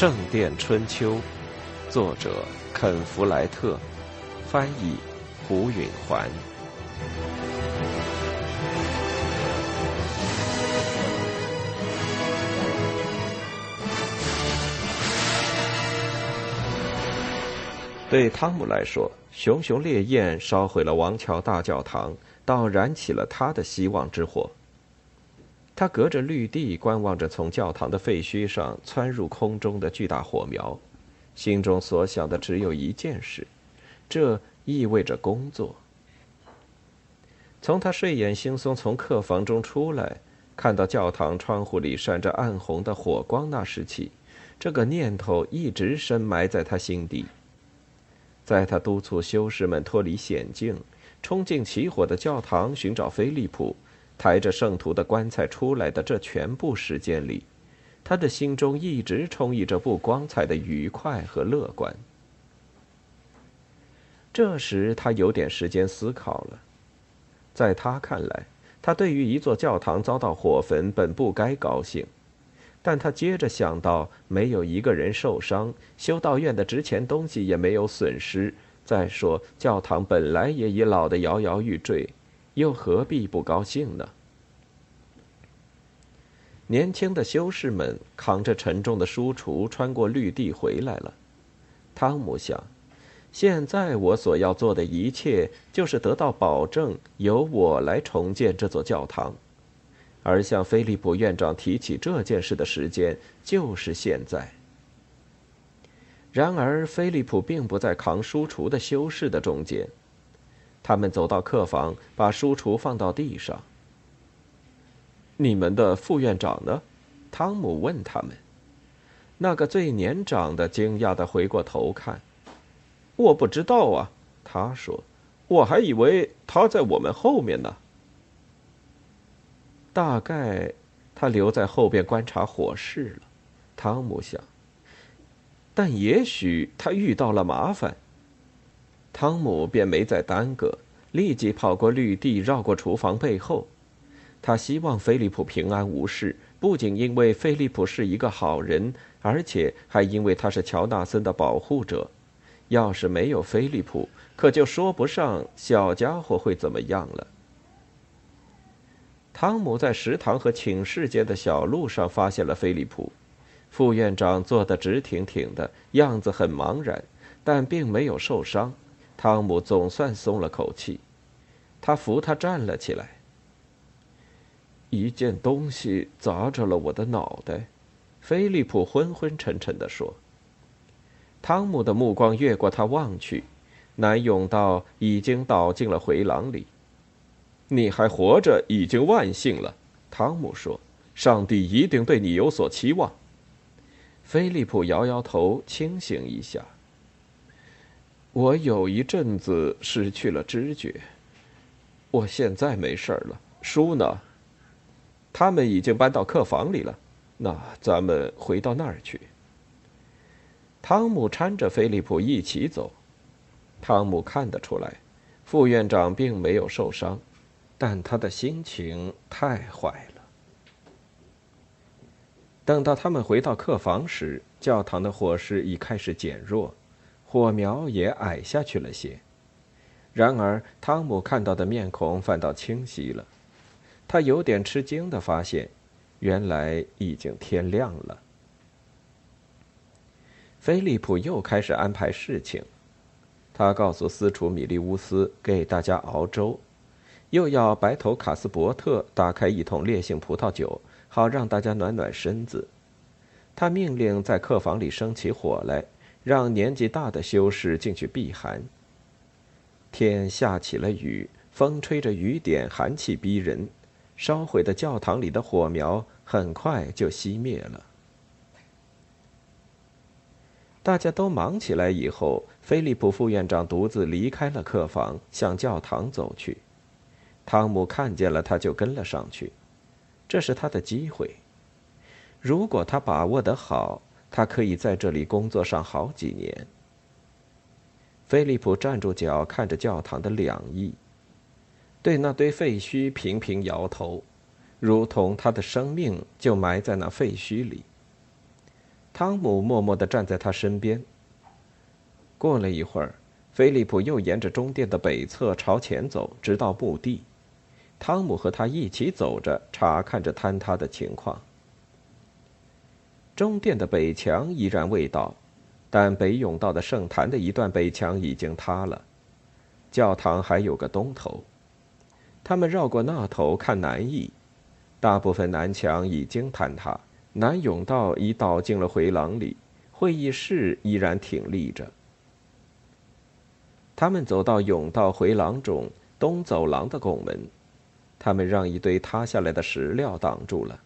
圣殿春秋》，作者肯·弗莱特，翻译胡允环。对汤姆来说，熊熊烈焰烧毁了王桥大教堂，倒燃起了他的希望之火。他隔着绿地观望着从教堂的废墟上窜入空中的巨大火苗，心中所想的只有一件事：这意味着工作。从他睡眼惺忪从客房中出来，看到教堂窗户里闪着暗红的火光那时起，这个念头一直深埋在他心底。在他督促修士们脱离险境，冲进起火的教堂寻找菲利普，抬着圣徒的棺材出来的这全部时间里，他的心中一直充溢着不光彩的愉快和乐观。这时，他有点时间思考了。在他看来，他对于一座教堂遭到火焚本不该高兴。但他接着想到，没有一个人受伤，修道院的值钱东西也没有损失。再说，教堂本来也已老得摇摇欲坠，又何必不高兴呢？年轻的修士们扛着沉重的书橱穿过绿地回来了。汤姆想，现在我所要做的一切，就是得到保证，由我来重建这座教堂。而向菲利普院长提起这件事的时间就是现在。然而，菲利普并不在扛书橱的修士的中间。他们走到客房，把书橱放到地上。你们的副院长呢？汤姆问他们。那个最年长的惊讶的回过头看。我不知道啊，他说。我还以为他在我们后面呢。大概他留在后边观察火势了，汤姆想。但也许他遇到了麻烦。汤姆便没再耽搁，立即跑过绿地，绕过厨房背后。他希望菲利普平安无事，不仅因为菲利普是一个好人，而且还因为他是乔纳森的保护者。要是没有菲利普，可就说不上小家伙会怎么样了。汤姆在食堂和寝室间的小路上发现了菲利普，副院长坐得直挺挺的，样子很茫然，但并没有受伤。汤姆总算松了口气，他扶他站了起来。一件东西砸着了我的脑袋，菲利普昏昏沉沉地说。汤姆的目光越过他望去，南甬道已经倒进了回廊里。你还活着已经万幸了，汤姆说：“上帝一定对你有所期望。”菲利普摇摇头，清醒一下。我有一阵子失去了知觉，我现在没事了。书呢？他们已经搬到客房里了。那咱们回到那儿去。汤姆搀着菲利普一起走。汤姆看得出来，副院长并没有受伤。但他的心情太坏了。等到他们回到客房时，教堂的火势已开始减弱，火苗也矮下去了些。然而，汤姆看到的面孔反倒清晰了。他有点吃惊的发现，原来已经天亮了。菲利普又开始安排事情，他告诉司厨米利乌斯给大家熬粥。又要白头卡斯伯特打开一桶烈性葡萄酒，好让大家暖暖身子。他命令在客房里生起火来，让年纪大的修士进去避寒。天下起了雨，风吹着雨点，寒气逼人。烧毁的教堂里的火苗很快就熄灭了。大家都忙起来以后，菲利普副院长独自离开了客房，向教堂走去。汤姆看见了，他就跟了上去。这是他的机会。如果他把握得好，他可以在这里工作上好几年。菲利普站住脚，看着教堂的两翼，对那堆废墟频频摇头，如同他的生命就埋在那废墟里。汤姆默默地站在他身边。过了一会儿，菲利普又沿着中殿的北侧朝前走，直到墓地。汤姆和他一起走着，查看着坍塌的情况。中殿的北墙依然未倒，但北甬道的圣坛的一段北墙已经塌了。教堂还有个东头。他们绕过那头看南翼，大部分南墙已经坍塌，南甬道已倒进了回廊里，会议室依然挺立着。他们走到甬道回廊中东走廊的拱门，他们让一堆塌下来的石料挡住了。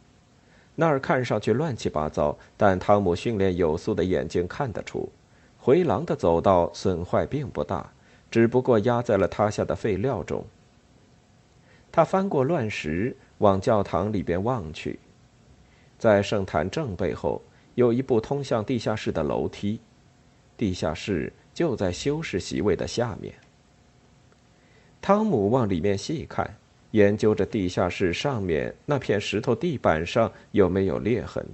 那儿看上去乱七八糟，但汤姆训练有素的眼睛看得出，回廊的走道损坏并不大，只不过压在了塌下的废料中。他翻过乱石，往教堂里边望去，在圣坛正背后有一部通向地下室的楼梯，地下室。就在修士席位的下面。汤姆往里面细看，研究着地下室上面那片石头地板上有没有裂痕。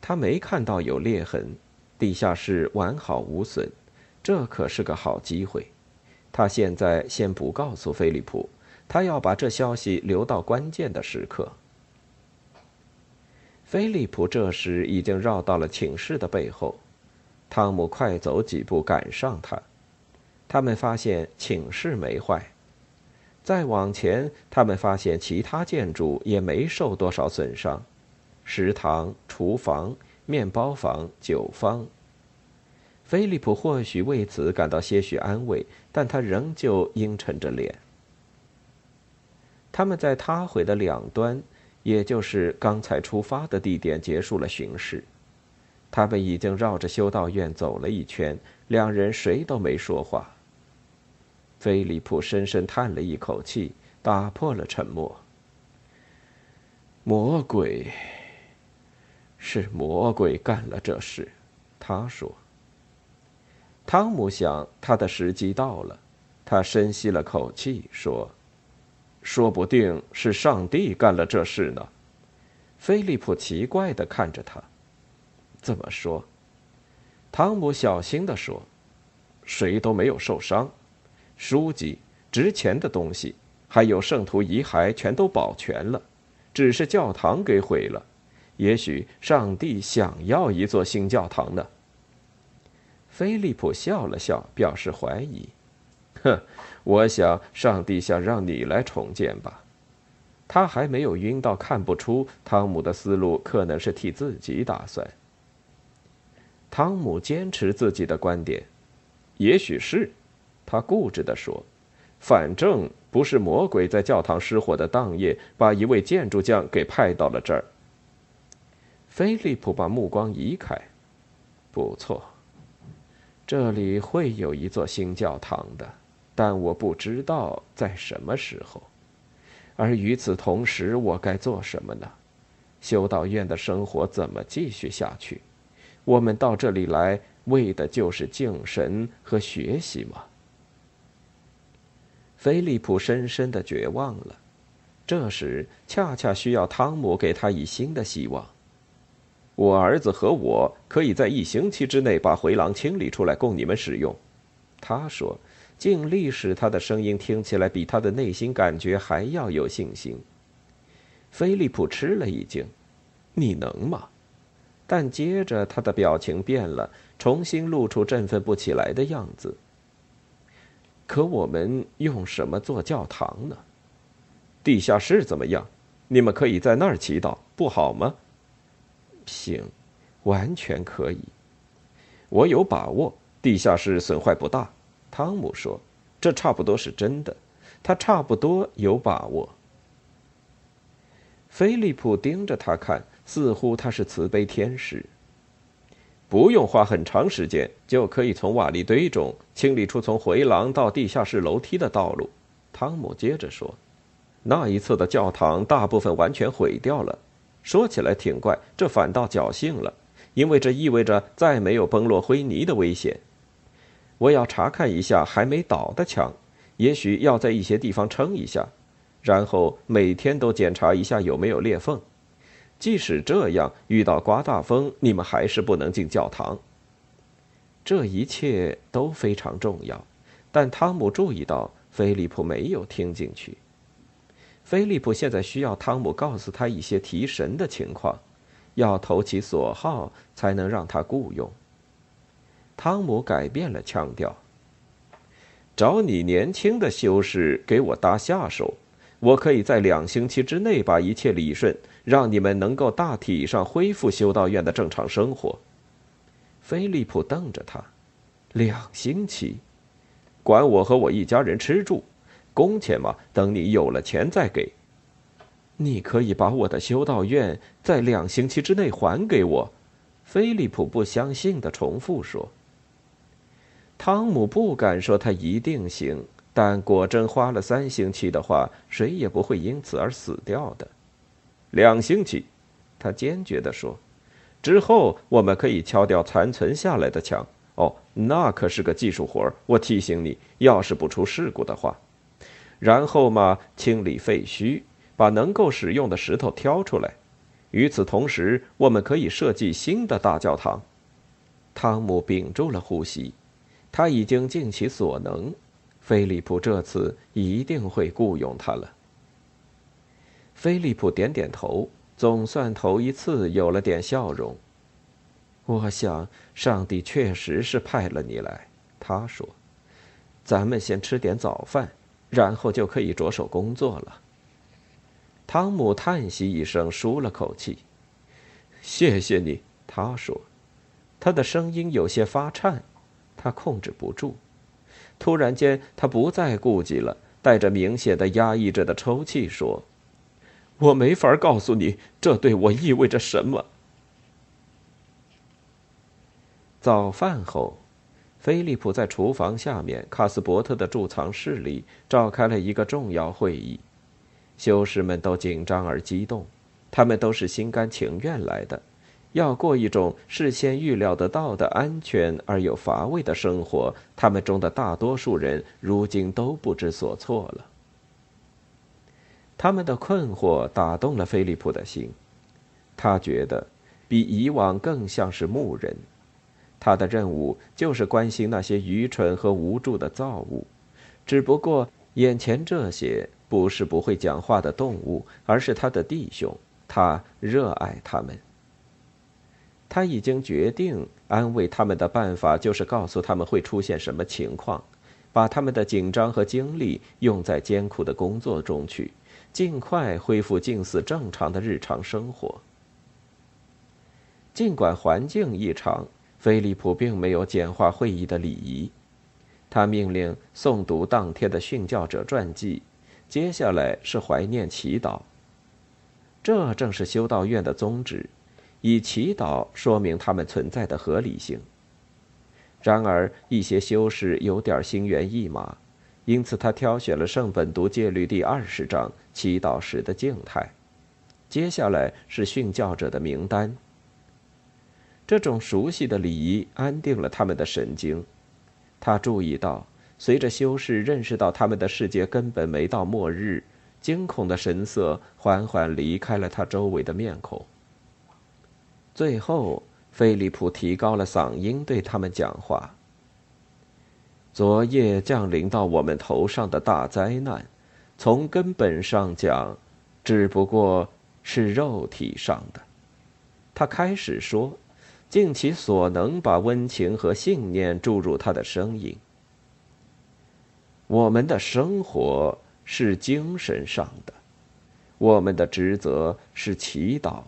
他没看到有裂痕，地下室完好无损，这可是个好机会。他现在先不告诉菲利普，他要把这消息留到关键的时刻。菲利普这时已经绕到了寝室的背后。汤姆快走几步赶上他，他们发现寝室没坏，再往前，他们发现其他建筑也没受多少损伤，食堂、厨房、面包房、酒坊。菲利普或许为此感到些许安慰，但他仍旧阴沉着脸。他们在塌毁的两端，也就是刚才出发的地点结束了巡视。他们已经绕着修道院走了一圈，两人谁都没说话。菲利普深深叹了一口气，打破了沉默。魔鬼，是魔鬼干了这事，他说。汤姆想，他的时机到了，他深吸了口气，说：“说不定是上帝干了这事呢。”菲利普奇怪的看着他。怎么说？汤姆小心的说：“谁都没有受伤，书籍、值钱的东西，还有圣徒遗骸全都保全了，只是教堂给毁了。也许上帝想要一座新教堂呢。”菲利普笑了笑，表示怀疑：“哼，我想上帝想让你来重建吧。”他还没有晕到看不出汤姆的思路可能是替自己打算。汤姆坚持自己的观点，也许是，他固执地说：“反正不是魔鬼在教堂失火的当夜把一位建筑匠给派到了这儿。”菲利普把目光移开，不错，这里会有一座新教堂的，但我不知道在什么时候。而与此同时，我该做什么呢？修道院的生活怎么继续下去？我们到这里来为的就是敬神和学习吗？菲利普深深的绝望了。这时恰恰需要汤姆给他以新的希望。我儿子和我可以在一星期之内把回廊清理出来供你们使用，他说，尽力使他的声音听起来比他的内心感觉还要有信心。菲利普吃了一惊：“你能吗？”但接着，他的表情变了，重新露出振奋不起来的样子。可我们用什么做教堂呢？地下室怎么样？你们可以在那儿祈祷，不好吗？行，完全可以。我有把握，地下室损坏不大。汤姆说：“这差不多是真的。”他差不多有把握。菲利普盯着他看。似乎他是慈悲天使。不用花很长时间，就可以从瓦砾堆中清理出从回廊到地下室楼梯的道路。汤姆接着说：“那一侧的教堂大部分完全毁掉了。说起来挺怪，这反倒侥幸了，因为这意味着再没有崩落灰泥的危险。我要查看一下还没倒的墙，也许要在一些地方撑一下，然后每天都检查一下有没有裂缝。”即使这样，遇到刮大风，你们还是不能进教堂。这一切都非常重要，但汤姆注意到菲利普没有听进去。菲利普现在需要汤姆告诉他一些提神的情况，要投其所好才能让他雇佣。汤姆改变了腔调：“找你年轻的修士给我搭下手，我可以在两星期之内把一切理顺。”让你们能够大体上恢复修道院的正常生活。菲利普瞪着他，两星期，管我和我一家人吃住，工钱嘛，等你有了钱再给。你可以把我的修道院在两星期之内还给我。菲利普不相信的重复说。汤姆不敢说他一定行，但果真花了三星期的话，谁也不会因此而死掉的。两星期，他坚决地说：“之后我们可以敲掉残存下来的墙。哦，那可是个技术活儿。我提醒你，要是不出事故的话。然后嘛，清理废墟，把能够使用的石头挑出来。与此同时，我们可以设计新的大教堂。”汤姆屏住了呼吸，他已经尽其所能。菲利普这次一定会雇佣他了。菲利普点点头，总算头一次有了点笑容。我想，上帝确实是派了你来。他说：“咱们先吃点早饭，然后就可以着手工作了。”汤姆叹息一声，舒了口气。“谢谢你。”他说，他的声音有些发颤，他控制不住。突然间，他不再顾忌了，带着明显的压抑着的抽泣说。我没法告诉你，这对我意味着什么。早饭后，菲利普在厨房下面卡斯伯特的贮藏室里召开了一个重要会议。修士们都紧张而激动，他们都是心甘情愿来的，要过一种事先预料得到的安全而又乏味的生活。他们中的大多数人如今都不知所措了。他们的困惑打动了菲利普的心，他觉得比以往更像是牧人。他的任务就是关心那些愚蠢和无助的造物，只不过眼前这些不是不会讲话的动物，而是他的弟兄。他热爱他们。他已经决定安慰他们的办法就是告诉他们会出现什么情况，把他们的紧张和精力用在艰苦的工作中去。尽快恢复近似正常的日常生活。尽管环境异常，菲利普并没有简化会议的礼仪。他命令诵读当天的殉教者传记，接下来是怀念祈祷。这正是修道院的宗旨，以祈祷说明他们存在的合理性。然而，一些修士有点心猿意马。因此，他挑选了圣本笃戒律第二十章祈祷时的静态。接下来是殉教者的名单。这种熟悉的礼仪安定了他们的神经。他注意到，随着修士认识到他们的世界根本没到末日，惊恐的神色缓缓离开了他周围的面孔。最后，菲利普提高了嗓音对他们讲话。昨夜降临到我们头上的大灾难，从根本上讲，只不过是肉体上的。他开始说，尽其所能把温情和信念注入他的声音。我们的生活是精神上的，我们的职责是祈祷、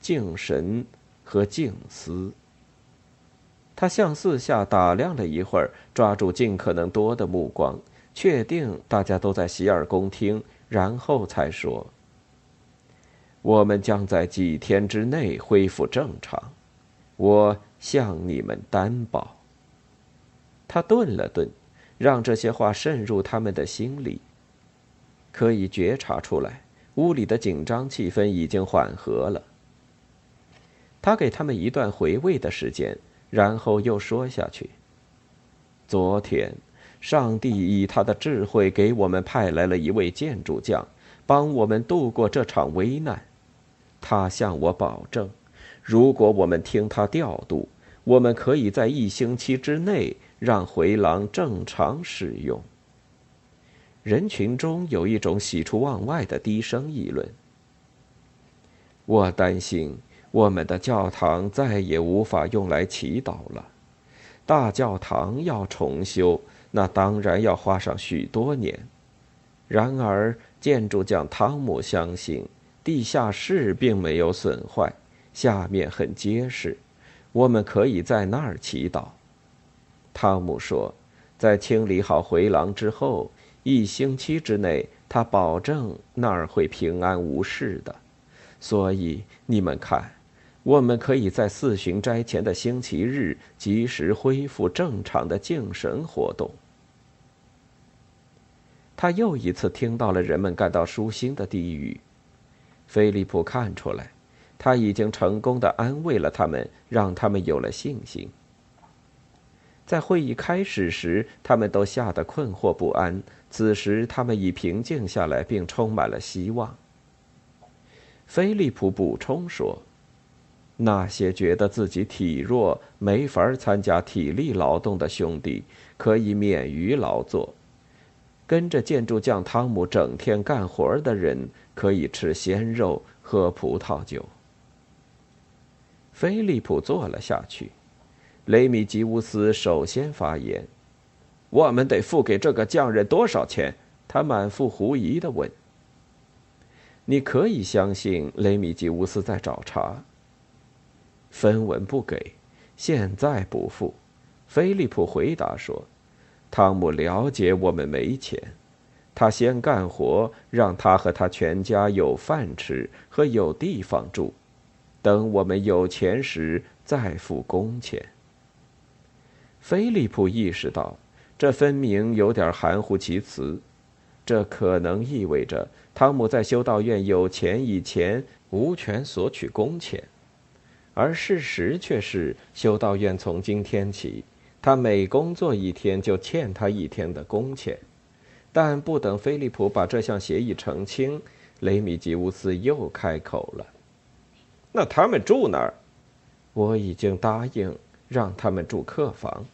敬神和静思。他向四下打量了一会儿，抓住尽可能多的目光，确定大家都在洗耳恭听，然后才说：“我们将在几天之内恢复正常，我向你们担保。”他顿了顿，让这些话渗入他们的心里。可以觉察出来，屋里的紧张气氛已经缓和了。他给他们一段回味的时间。然后又说下去。昨天，上帝以他的智慧给我们派来了一位建筑匠，帮我们度过这场危难。他向我保证，如果我们听他调度，我们可以在一星期之内让回廊正常使用。人群中有一种喜出望外的低声议论。我担心我们的教堂再也无法用来祈祷了。大教堂要重修，那当然要花上许多年。然而，建筑匠汤姆相信，地下室并没有损坏，下面很结实，我们可以在那儿祈祷。汤姆说，在清理好回廊之后。一星期之内，他保证那儿会平安无事的。所以你们看，我们可以在四旬斋前的星期日及时恢复正常的敬神活动。他又一次听到了人们感到舒心的低语。菲利普看出来，他已经成功的安慰了他们，让他们有了信心。在会议开始时，他们都吓得困惑不安。此时，他们已平静下来，并充满了希望。菲利普补充说：“那些觉得自己体弱、没法参加体力劳动的兄弟，可以免于劳作；跟着建筑匠汤姆整天干活的人，可以吃鲜肉、喝葡萄酒。”菲利普坐了下去。雷米吉乌斯首先发言：“我们得付给这个匠人多少钱？”他满腹狐疑的问。“你可以相信雷米吉乌斯在找茬。”分文不给，现在不付。”菲利普回答说，“汤姆了解我们没钱，他先干活，让他和他全家有饭吃和有地方住，等我们有钱时再付工钱。”菲利普意识到，这分明有点含糊其辞。这可能意味着汤姆在修道院有钱以前无权索取工钱，而事实却是，修道院从今天起，他每工作一天就欠他一天的工钱。但不等菲利普把这项协议澄清，雷米吉乌斯又开口了：“那他们住哪儿？我已经答应让他们住客房。”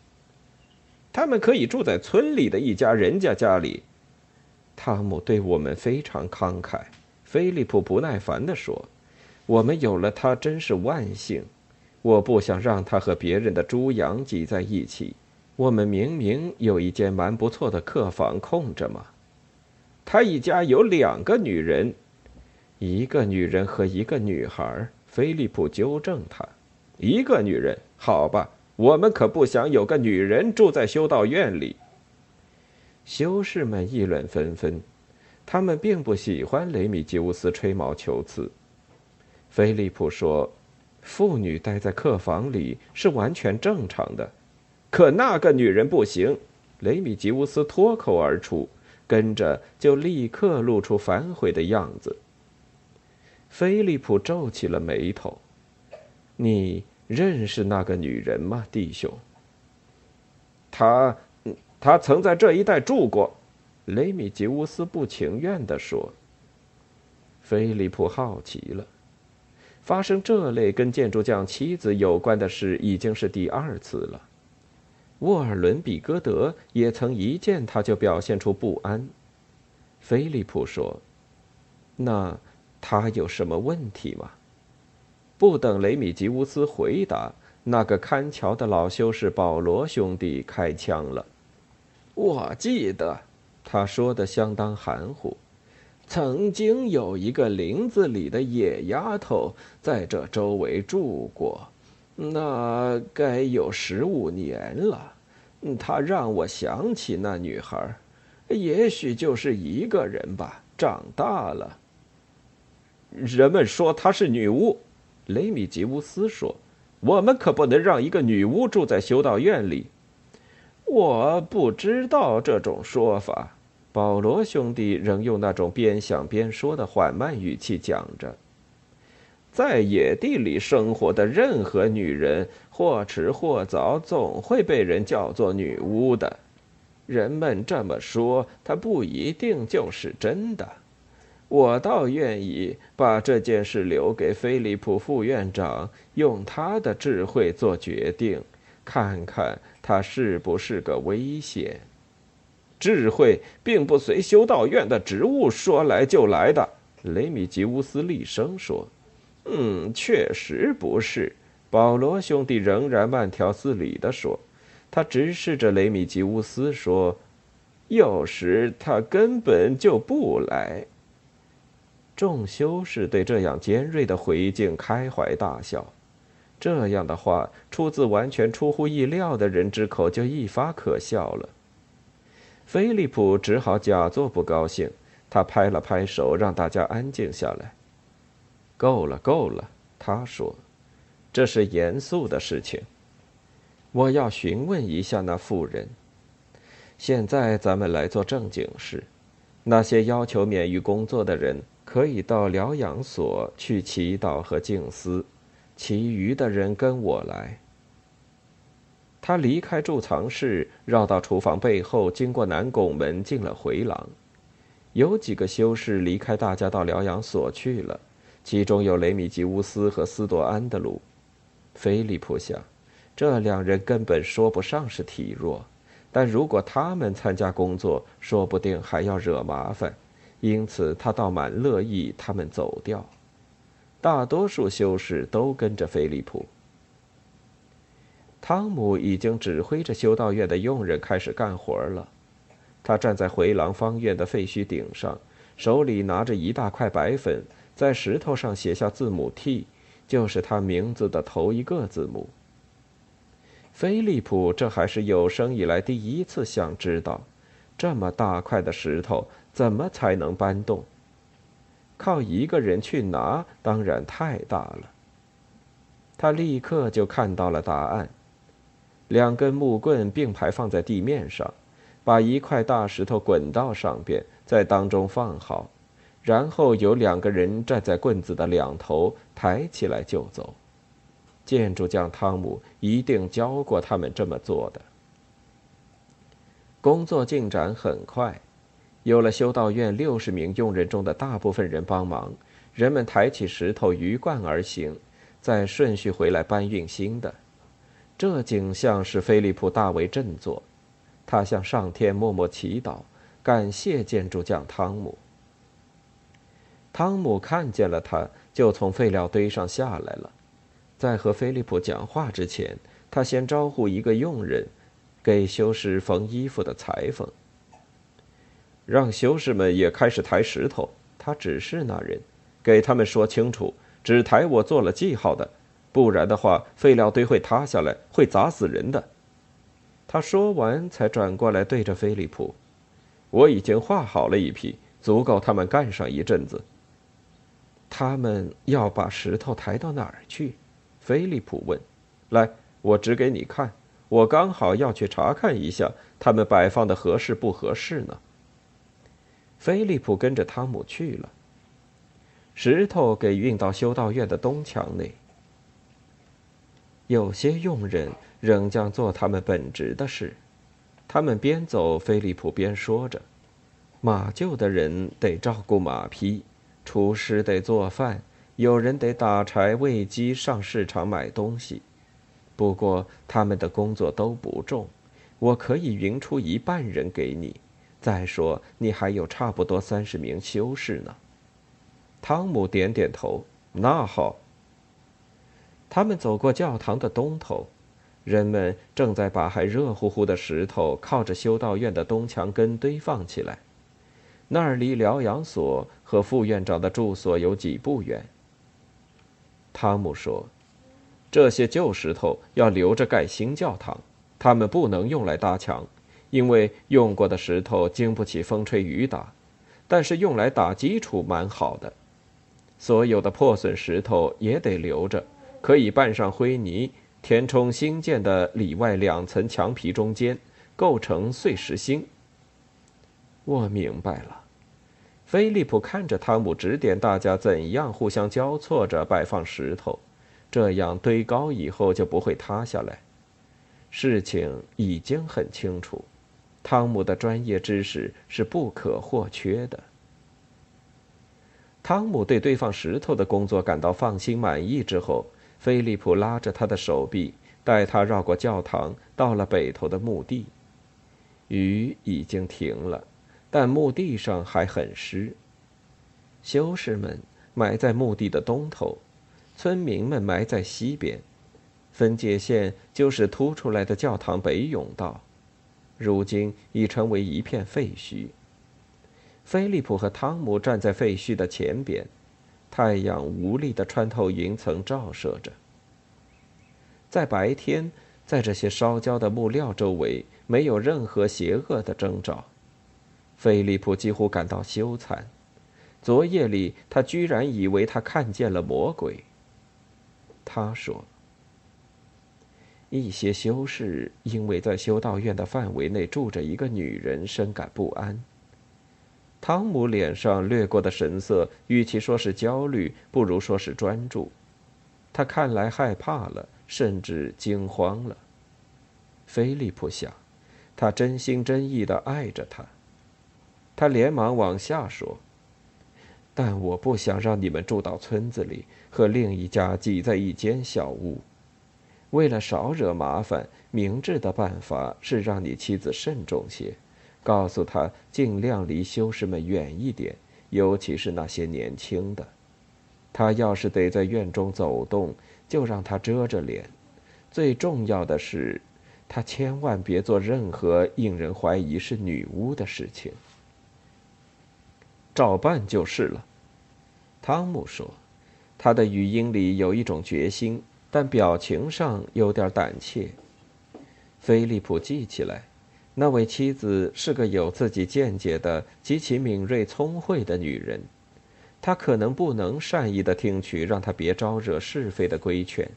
他们可以住在村里的一家人家家里。汤姆对我们非常慷慨。菲利普不耐烦地说：“我们有了他真是万幸。我不想让他和别人的猪羊挤在一起。我们明明有一间蛮不错的客房空着嘛。他一家有两个女人，一个女人和一个女孩。”菲利普纠正他：“一个女人，好吧。”我们可不想有个女人住在修道院里。修士们议论纷纷，他们并不喜欢雷米吉乌斯吹毛求疵。菲利普说：“妇女待在客房里是完全正常的，可那个女人不行。”雷米吉乌斯脱口而出，跟着就立刻露出反悔的样子。菲利普皱起了眉头：“你？”认识那个女人吗，弟兄？他，他曾在这一带住过。雷米吉乌斯不情愿地说。菲利普好奇了，发生这类跟建筑匠妻子有关的事已经是第二次了。沃尔伦比戈德也曾一见他就表现出不安。菲利普说：“那他有什么问题吗？”不等雷米吉乌斯回答，那个看桥的老修士保罗兄弟开枪了。我记得，他说的相当含糊。曾经有一个林子里的野丫头在这周围住过，那该有十五年了。她让我想起那女孩，也许就是一个人吧。长大了，人们说她是女巫。雷米吉乌斯说：“我们可不能让一个女巫住在修道院里。”我不知道这种说法。保罗兄弟仍用那种边想边说的缓慢语气讲着：“在野地里生活的任何女人，或迟或早总会被人叫做女巫的。人们这么说，它不一定就是真的。”我倒愿意把这件事留给菲利普副院长，用他的智慧做决定，看看他是不是个危险。智慧并不随修道院的职务说来就来的，雷米吉乌斯厉声说：“嗯，确实不是。”保罗兄弟仍然慢条斯理地说，他直视着雷米吉乌斯说：“有时他根本就不来。”众修士对这样尖锐的回敬开怀大笑，这样的话出自完全出乎意料的人之口，就一发可笑了。菲利普只好假作不高兴，他拍了拍手，让大家安静下来。够了，够了，他说：“这是严肃的事情，我要询问一下那妇人。现在咱们来做正经事，那些要求免于工作的人。”可以到疗养所去祈祷和静思，其余的人跟我来。他离开贮藏室，绕到厨房背后，经过南拱门进了回廊。有几个修士离开大家到疗养所去了，其中有雷米吉乌斯和斯多安德鲁。菲利普想，这两人根本说不上是体弱，但如果他们参加工作，说不定还要惹麻烦。因此，他倒蛮乐意他们走掉。大多数修士都跟着菲利普。汤姆已经指挥着修道院的佣人开始干活了。他站在回廊方院的废墟顶上，手里拿着一大块白粉，在石头上写下字母 T，就是他名字的头一个字母。菲利普这还是有生以来第一次想知道，这么大块的石头。怎么才能搬动？靠一个人去拿，当然太大了。他立刻就看到了答案：两根木棍并排放在地面上，把一块大石头滚到上边，在当中放好，然后有两个人站在棍子的两头，抬起来就走。建筑匠汤姆一定教过他们这么做的。工作进展很快。有了修道院六十名佣人中的大部分人帮忙，人们抬起石头鱼贯而行，再顺序回来搬运新的。这景象使菲利普大为振作，他向上天默默祈祷，感谢建筑匠汤姆。汤姆看见了他，就从废料堆上下来了。在和菲利普讲话之前，他先招呼一个佣人，给修士缝衣服的裁缝。让修士们也开始抬石头。他指示那人，给他们说清楚，只抬我做了记号的，不然的话，废料堆会塌下来，会砸死人的。他说完，才转过来对着菲利普：“我已经画好了一批，足够他们干上一阵子。”他们要把石头抬到哪儿去？菲利普问。“来，我指给你看。我刚好要去查看一下，他们摆放的合适不合适呢。”菲利普跟着汤姆去了。石头给运到修道院的东墙内。有些佣人仍将做他们本职的事，他们边走，菲利普边说着：“马厩的人得照顾马匹，厨师得做饭，有人得打柴、喂鸡、上市场买东西。不过他们的工作都不重，我可以匀出一半人给你。”再说，你还有差不多三十名修士呢。汤姆点点头。那好。他们走过教堂的东头，人们正在把还热乎乎的石头靠着修道院的东墙根堆放起来。那儿离疗养所和副院长的住所有几步远。汤姆说：“这些旧石头要留着盖新教堂，他们不能用来搭墙。”因为用过的石头经不起风吹雨打，但是用来打基础蛮好的。所有的破损石头也得留着，可以拌上灰泥，填充新建的里外两层墙皮中间，构成碎石星。我明白了。菲利普看着汤姆指点大家怎样互相交错着摆放石头，这样堆高以后就不会塌下来。事情已经很清楚。汤姆的专业知识是不可或缺的。汤姆对堆放石头的工作感到放心满意之后，菲利普拉着他的手臂，带他绕过教堂，到了北头的墓地。雨已经停了，但墓地上还很湿。修士们埋在墓地的东头，村民们埋在西边，分界线就是凸出来的教堂北甬道，如今已成为一片废墟。菲利普和汤姆站在废墟的前边，太阳无力地穿透云层照射着。在白天，在这些烧焦的木料周围，没有任何邪恶的征兆。菲利普几乎感到羞惭。昨夜里，他居然以为他看见了魔鬼。他说：“一些修士因为在修道院的范围内住着一个女人，深感不安。”汤姆脸上掠过的神色，与其说是焦虑，不如说是专注。他看来害怕了，甚至惊慌了。菲利普想，他真心真意的爱着她。他连忙往下说。但我不想让你们住到村子里，和另一家挤在一间小屋。为了少惹麻烦，明智的办法是让你妻子慎重些，告诉他尽量离修士们远一点，尤其是那些年轻的。他要是得在院中走动，就让他遮着脸。最重要的是，他千万别做任何令人怀疑是女巫的事情。照办就是了。汤姆说：“他的语音里有一种决心，但表情上有点胆怯。”菲利普记起来，那位妻子是个有自己见解的、极其敏锐聪慧的女人。他可能不能善意的听取让他别招惹是非的规劝。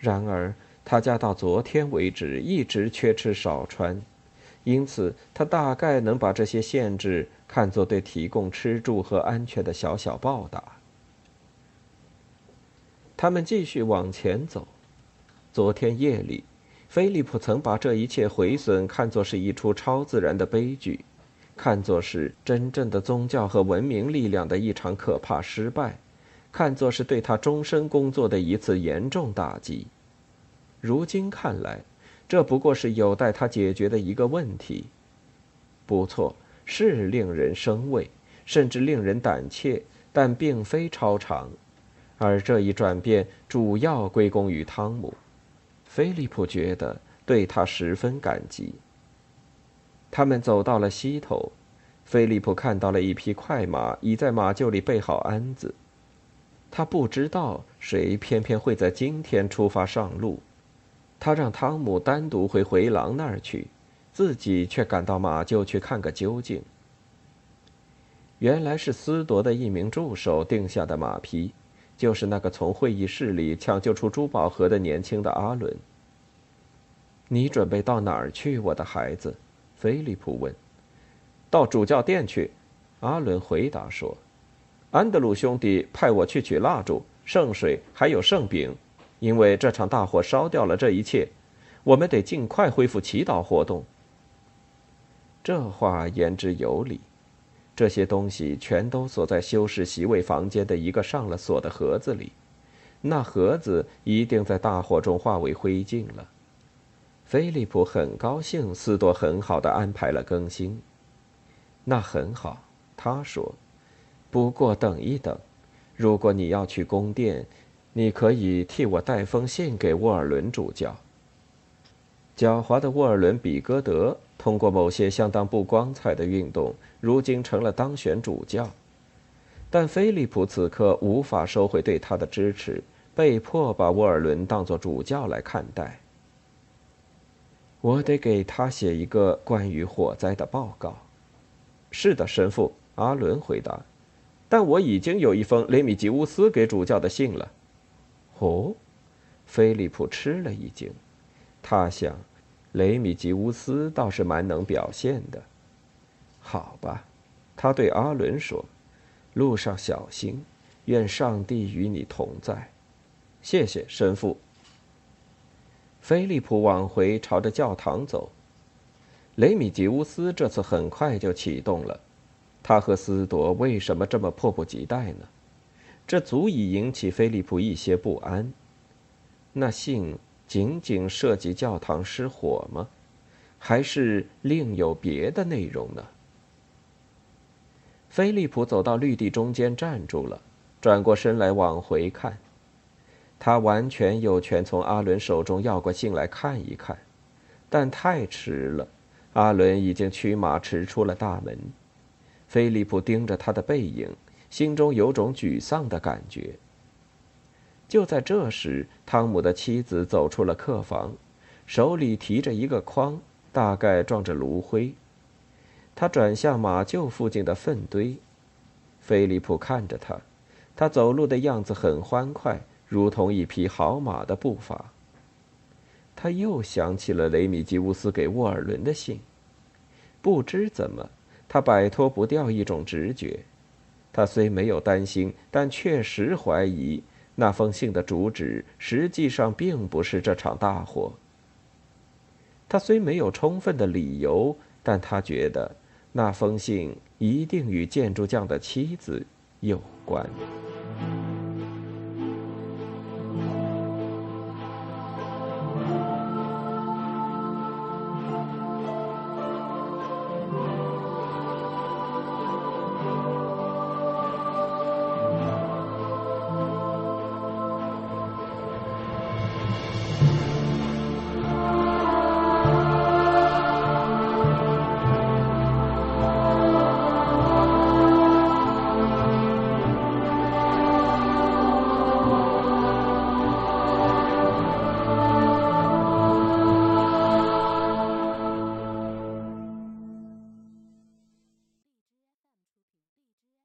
然而，他家到昨天为止一直缺吃少穿，因此他大概能把这些限制。看作对提供吃住和安全的小小报答。他们继续往前走。昨天夜里，菲利普曾把这一切毁损看作是一出超自然的悲剧，看作是真正的宗教和文明力量的一场可怕失败，看作是对他终身工作的一次严重打击。如今看来，这不过是有待他解决的一个问题。不错。是令人生畏，甚至令人胆怯，但并非超常。而这一转变主要归功于汤姆。菲利普觉得对他十分感激。他们走到了西头，菲利普看到了一匹快马已在马厩里备好鞍子。他不知道谁偏偏会在今天出发上路。他让汤姆单独回回廊那儿去。自己却赶到马厩去看个究竟。原来是斯铎的一名助手定下的马匹，就是那个从会议室里抢救出珠宝盒的年轻的阿伦。你准备到哪儿去，我的孩子？菲利普问。到主教殿去，阿伦回答说。安德鲁兄弟派我去取蜡烛、圣水还有圣饼，因为这场大火烧掉了这一切，我们得尽快恢复祈祷活动。这话言之有理，这些东西全都锁在修士席位房间的一个上了锁的盒子里，那盒子一定在大火中化为灰烬了。菲利普很高兴，斯多很好的安排了更新。那很好，他说。不过等一等，如果你要去宫殿，你可以替我带封信给沃尔伦主教。狡猾的沃尔伦比戈德。通过某些相当不光彩的运动，如今成了当选主教，但菲利普此刻无法收回对他的支持，被迫把沃尔伦当作主教来看待。我得给他写一个关于火灾的报告。是的，神父，阿伦回答。但我已经有一封雷米吉乌斯给主教的信了。哦，菲利普吃了一惊，他想。雷米吉乌斯倒是蛮能表现的，好吧，他对阿伦说：“路上小心，愿上帝与你同在。”谢谢神父。菲利普往回朝着教堂走。雷米吉乌斯这次很快就启动了，他和斯朵为什么这么迫不及待呢？这足以引起菲利普一些不安。那信仅仅涉及教堂失火吗？还是另有别的内容呢？菲利普走到绿地中间站住了，转过身来往回看。他完全有权从阿伦手中要过信来看一看，但太迟了。阿伦已经驱马驰出了大门。菲利普盯着他的背影，心中有种沮丧的感觉。就在这时，汤姆的妻子走出了客房，手里提着一个筐，大概装着炉灰。他转向马厩附近的粪堆。菲利普看着他，他走路的样子很欢快。如同一匹好马的步伐。他又想起了雷米吉乌斯给沃尔伦的信，不知怎么，他摆脱不掉一种直觉。他虽没有担心，但确实怀疑那封信的主旨实际上并不是这场大火。他虽没有充分的理由，但他觉得那封信一定与建筑匠的妻子有关。